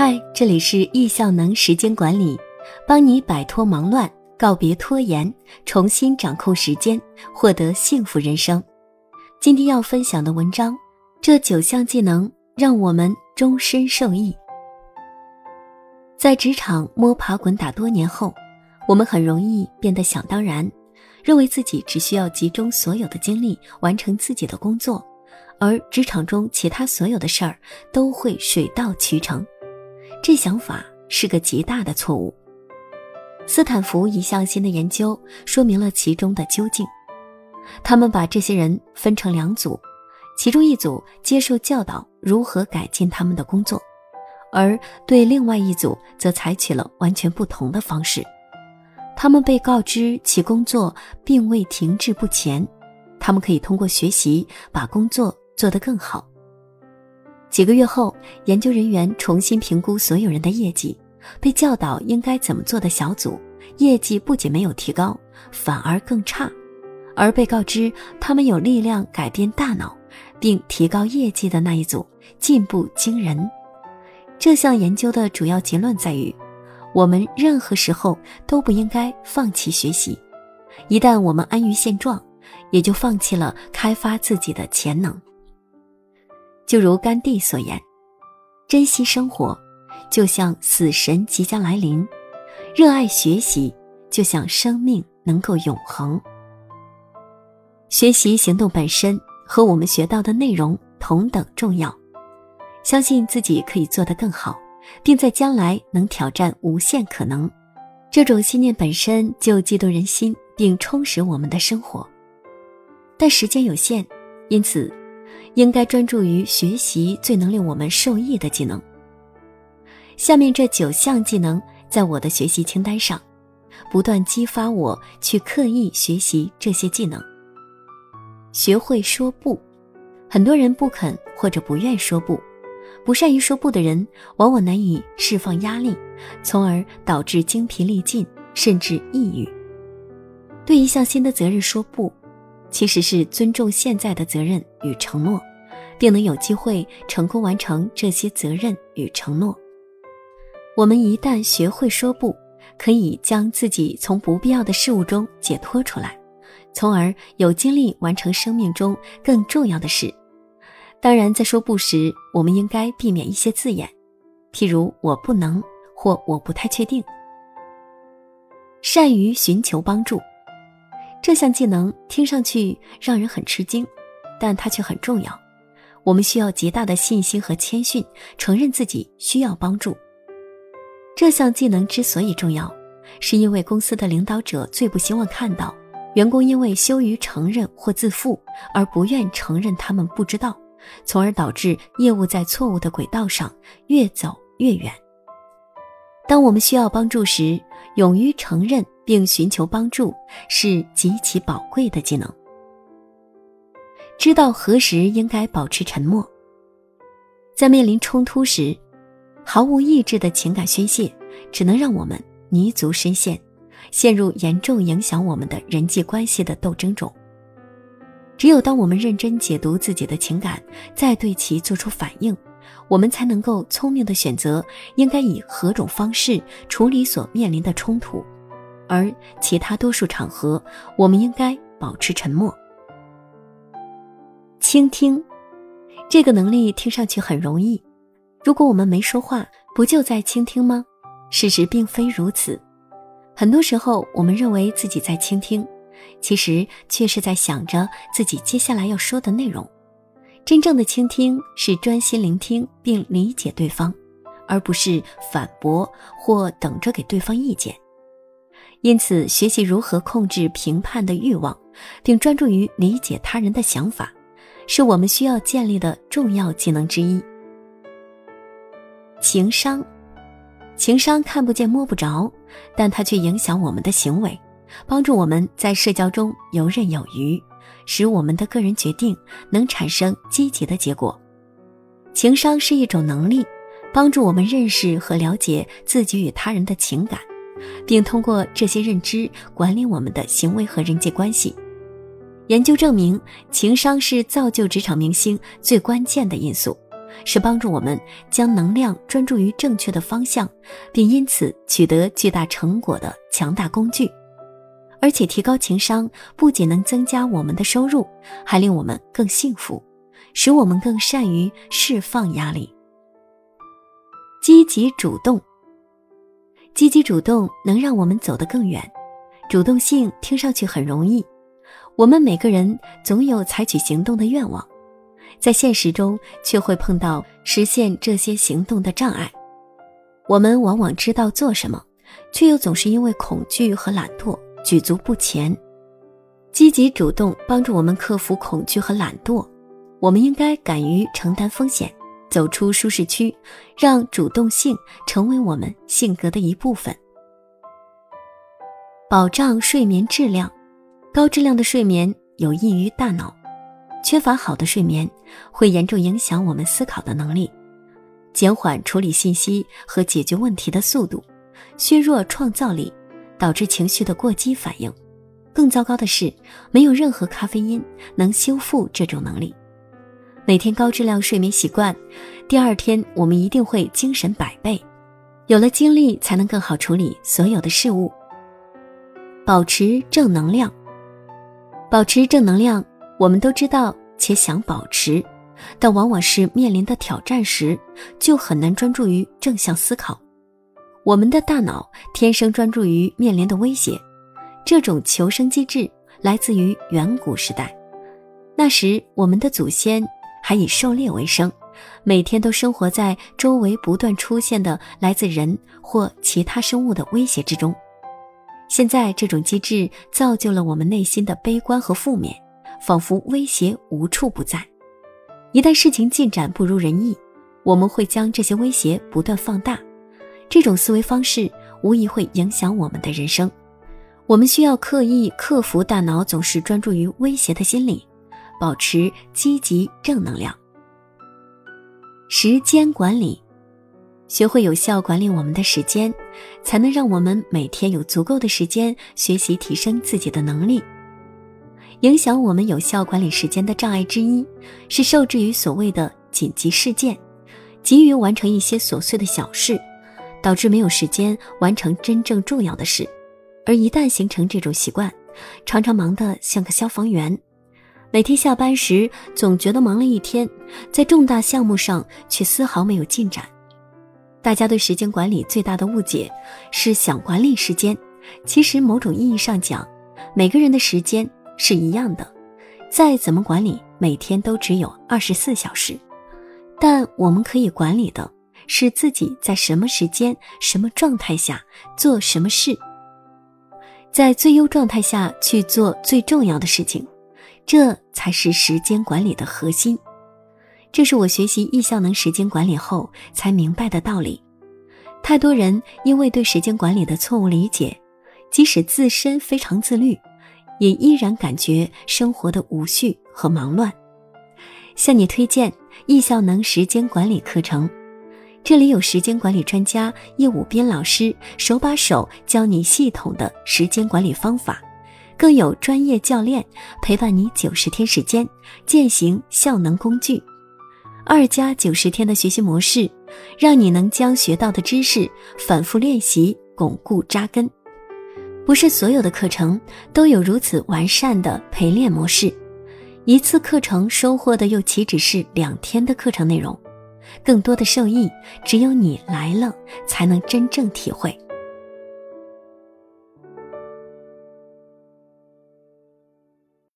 嗨，这里是易效能时间管理，帮你摆脱忙乱，告别拖延，重新掌控时间，获得幸福人生。今天要分享的文章，这九项技能让我们终身受益。在职场摸爬滚打多年后，我们很容易变得想当然，认为自己只需要集中所有的精力完成自己的工作，而职场中其他所有的事儿都会水到渠成。这想法是个极大的错误。斯坦福一项新的研究说明了其中的究竟。他们把这些人分成两组，其中一组接受教导如何改进他们的工作，而对另外一组则采取了完全不同的方式。他们被告知其工作并未停滞不前，他们可以通过学习把工作做得更好。几个月后，研究人员重新评估所有人的业绩。被教导应该怎么做的小组，业绩不仅没有提高，反而更差；而被告知他们有力量改变大脑，并提高业绩的那一组，进步惊人。这项研究的主要结论在于：我们任何时候都不应该放弃学习。一旦我们安于现状，也就放弃了开发自己的潜能。就如甘地所言：“珍惜生活，就像死神即将来临；热爱学习，就像生命能够永恒。”学习行动本身和我们学到的内容同等重要。相信自己可以做得更好，并在将来能挑战无限可能。这种信念本身就激动人心，并充实我们的生活。但时间有限，因此。应该专注于学习最能令我们受益的技能。下面这九项技能在我的学习清单上，不断激发我去刻意学习这些技能。学会说不，很多人不肯或者不愿说不，不善于说不的人往往难以释放压力，从而导致精疲力尽，甚至抑郁。对一项新的责任说不，其实是尊重现在的责任与承诺。并能有机会成功完成这些责任与承诺。我们一旦学会说不，可以将自己从不必要的事物中解脱出来，从而有精力完成生命中更重要的事。当然，在说不时，我们应该避免一些字眼，譬如“我不能”或“我不太确定”。善于寻求帮助，这项技能听上去让人很吃惊，但它却很重要。我们需要极大的信心和谦逊，承认自己需要帮助。这项技能之所以重要，是因为公司的领导者最不希望看到员工因为羞于承认或自负而不愿承认他们不知道，从而导致业务在错误的轨道上越走越远。当我们需要帮助时，勇于承认并寻求帮助是极其宝贵的技能。知道何时应该保持沉默。在面临冲突时，毫无意志的情感宣泄，只能让我们泥足深陷，陷入严重影响我们的人际关系的斗争中。只有当我们认真解读自己的情感，再对其做出反应，我们才能够聪明的选择应该以何种方式处理所面临的冲突，而其他多数场合，我们应该保持沉默。倾听，这个能力听上去很容易。如果我们没说话，不就在倾听吗？事实并非如此。很多时候，我们认为自己在倾听，其实却是在想着自己接下来要说的内容。真正的倾听是专心聆听并理解对方，而不是反驳或等着给对方意见。因此，学习如何控制评判的欲望，并专注于理解他人的想法。是我们需要建立的重要技能之一。情商，情商看不见摸不着，但它却影响我们的行为，帮助我们在社交中游刃有余，使我们的个人决定能产生积极的结果。情商是一种能力，帮助我们认识和了解自己与他人的情感，并通过这些认知管理我们的行为和人际关系。研究证明，情商是造就职场明星最关键的因素，是帮助我们将能量专注于正确的方向，并因此取得巨大成果的强大工具。而且，提高情商不仅能增加我们的收入，还令我们更幸福，使我们更善于释放压力。积极主动，积极主动能让我们走得更远。主动性听上去很容易，我们每个人总有采取行动的愿望，在现实中却会碰到实现这些行动的障碍。我们往往知道做什么，却又总是因为恐惧和懒惰举足不前。积极主动帮助我们克服恐惧和懒惰，我们应该敢于承担风险，走出舒适区，让主动性成为我们性格的一部分。保障睡眠质量，高质量的睡眠有益于大脑。缺乏好的睡眠会严重影响我们思考的能力，减缓处理信息和解决问题的速度，削弱创造力，导致情绪的过激反应。更糟糕的是，没有任何咖啡因能修复这种能力。每天高质量睡眠习惯，第二天我们一定会精神百倍，有了精力才能更好处理所有的事物。保持正能量，保持正能量，我们都知道且想保持，但往往是面临的挑战时，就很难专注于正向思考。我们的大脑天生专注于面临的威胁，这种求生机制来自于远古时代。那时，我们的祖先还以狩猎为生，每天都生活在周围不断出现的来自人或其他生物的威胁之中。现在这种机制造就了我们内心的悲观和负面，仿佛威胁无处不在。一旦事情进展不如人意，我们会将这些威胁不断放大。这种思维方式无疑会影响我们的人生。我们需要刻意克服大脑总是专注于威胁的心理，保持积极正能量。时间管理。学会有效管理我们的时间，才能让我们每天有足够的时间学习提升自己的能力。影响我们有效管理时间的障碍之一，是受制于所谓的紧急事件，急于完成一些琐碎的小事，导致没有时间完成真正重要的事。而一旦形成这种习惯，常常忙得像个消防员，每天下班时总觉得忙了一天，在重大项目上却丝毫没有进展。大家对时间管理最大的误解是想管理时间，其实某种意义上讲，每个人的时间是一样的，再怎么管理，每天都只有二十四小时。但我们可以管理的是自己在什么时间、什么状态下做什么事，在最优状态下去做最重要的事情，这才是时间管理的核心。这是我学习易效能时间管理后才明白的道理。太多人因为对时间管理的错误理解，即使自身非常自律，也依然感觉生活的无序和忙乱。向你推荐易效能时间管理课程，这里有时间管理专家叶武斌老师手把手教你系统的时间管理方法，更有专业教练陪伴你九十天时间践行效能工具。二加九十天的学习模式，让你能将学到的知识反复练习、巩固扎根。不是所有的课程都有如此完善的陪练模式，一次课程收获的又岂止是两天的课程内容？更多的受益，只有你来了才能真正体会。